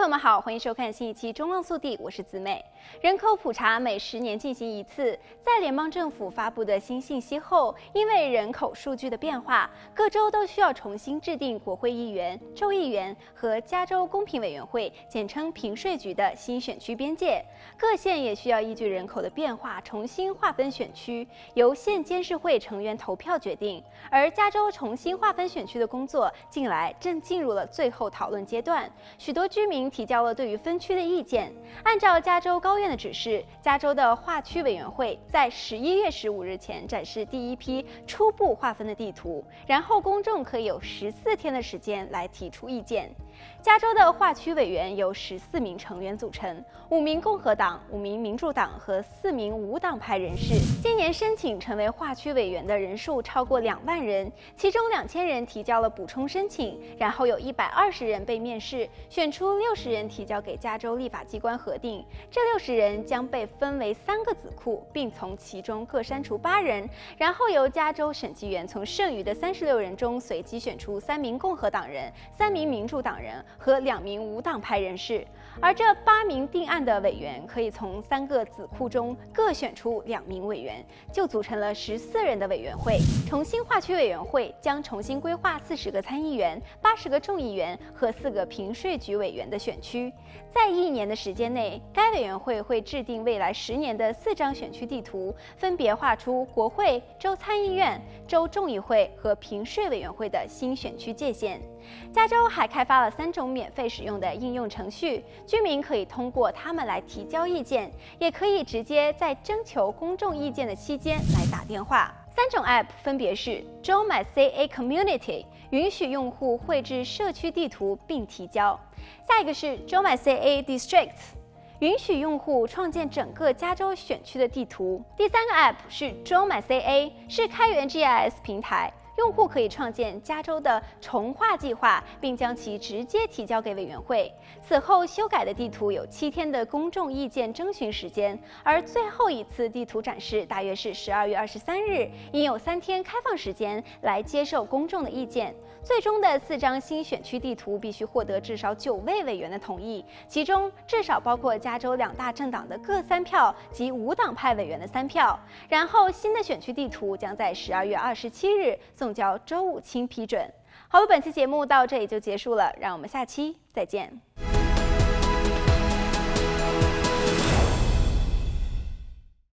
朋友们好，欢迎收看新一期《中望速递》，我是子美。人口普查每十年进行一次，在联邦政府发布的新信息后，因为人口数据的变化，各州都需要重新制定国会议员、州议员和加州公平委员会（简称评税局）的新选区边界。各县也需要依据人口的变化重新划分选区，由县监事会成员投票决定。而加州重新划分选区的工作，近来正进入了最后讨论阶段，许多居民提交了对于分区的意见。按照加州高院的指示，加州的划区委员会在十一月十五日前展示第一批初步划分的地图，然后公众可以有十四天的时间来提出意见。加州的划区委员由十四名成员组成，五名共和党、五名民主党和四名无党派人士。今年申请成为划区委员的人数超过两万人，其中两千人提交了补充申请，然后有一百二十人被面试，选出六十人提交给加州立法机关核定。这六十人将被分为三个子库，并从其中各删除八人，然后由加州审计员从剩余的三十六人中随机选出三名共和党人、三名民主党人。和两名无党派人士，而这八名定案的委员可以从三个子库中各选出两名委员，就组成了十四人的委员会。重新划区委员会将重新规划四十个参议员、八十个众议员和四个平税局委员的选区。在一年的时间内，该委员会会制定未来十年的四张选区地图，分别画出国会、州参议院、州众议会和评税委员会的新选区界限。加州还开发了三种免费使用的应用程序，居民可以通过它们来提交意见，也可以直接在征求公众意见的期间来打电话。三种 App 分别是 Joe My CA Community，允许用户绘制社区地图并提交；下一个是 Joe My CA Districts，允许用户创建整个加州选区的地图；第三个 App 是 Joe My CA，是开源 GIS 平台。用户可以创建加州的重划计划，并将其直接提交给委员会。此后修改的地图有七天的公众意见征询时间，而最后一次地图展示大约是十二月二十三日，应有三天开放时间来接受公众的意见。最终的四张新选区地图必须获得至少九位委员的同意，其中至少包括加州两大政党的各三票及无党派委员的三票。然后新的选区地图将在十二月二十七日送交周五清批准。好了，本期节目到这里就结束了，让我们下期再见。